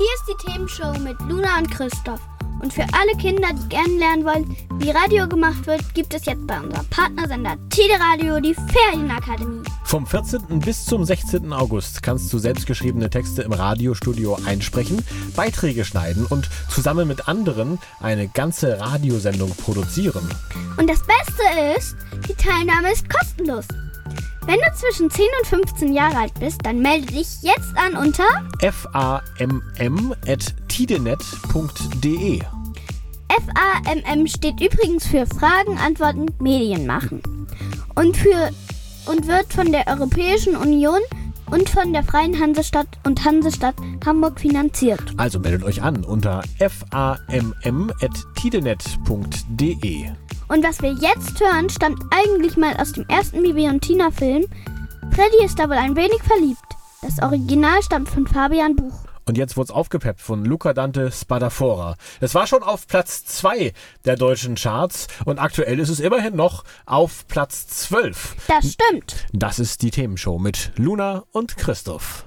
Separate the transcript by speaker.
Speaker 1: Hier ist die Themenshow mit Luna und Christoph. Und für alle Kinder, die gerne lernen wollen, wie Radio gemacht wird, gibt es jetzt bei unserem Partnersender Teleradio die Ferienakademie.
Speaker 2: Vom 14. bis zum 16. August kannst du selbstgeschriebene Texte im Radiostudio einsprechen, Beiträge schneiden und zusammen mit anderen eine ganze Radiosendung produzieren.
Speaker 1: Und das Beste ist, die Teilnahme ist kostenlos. Wenn du zwischen 10 und 15 Jahre alt bist, dann melde dich jetzt an unter
Speaker 2: famm.tidenet.de.
Speaker 1: FAMM steht übrigens für Fragen, Antworten, Medien machen. Und, für, und wird von der Europäischen Union und von der Freien Hansestadt und Hansestadt Hamburg finanziert.
Speaker 2: Also meldet euch an unter famm.tidenet.de.
Speaker 1: Und was wir jetzt hören, stammt eigentlich mal aus dem ersten Bibi und Tina Film. Freddy ist da wohl ein wenig verliebt. Das Original stammt von Fabian Buch.
Speaker 2: Und jetzt wurd's aufgepeppt von Luca Dante Spadafora. Es war schon auf Platz 2 der deutschen Charts und aktuell ist es immerhin noch auf Platz 12.
Speaker 1: Das stimmt.
Speaker 2: Das ist die Themenshow mit Luna und Christoph.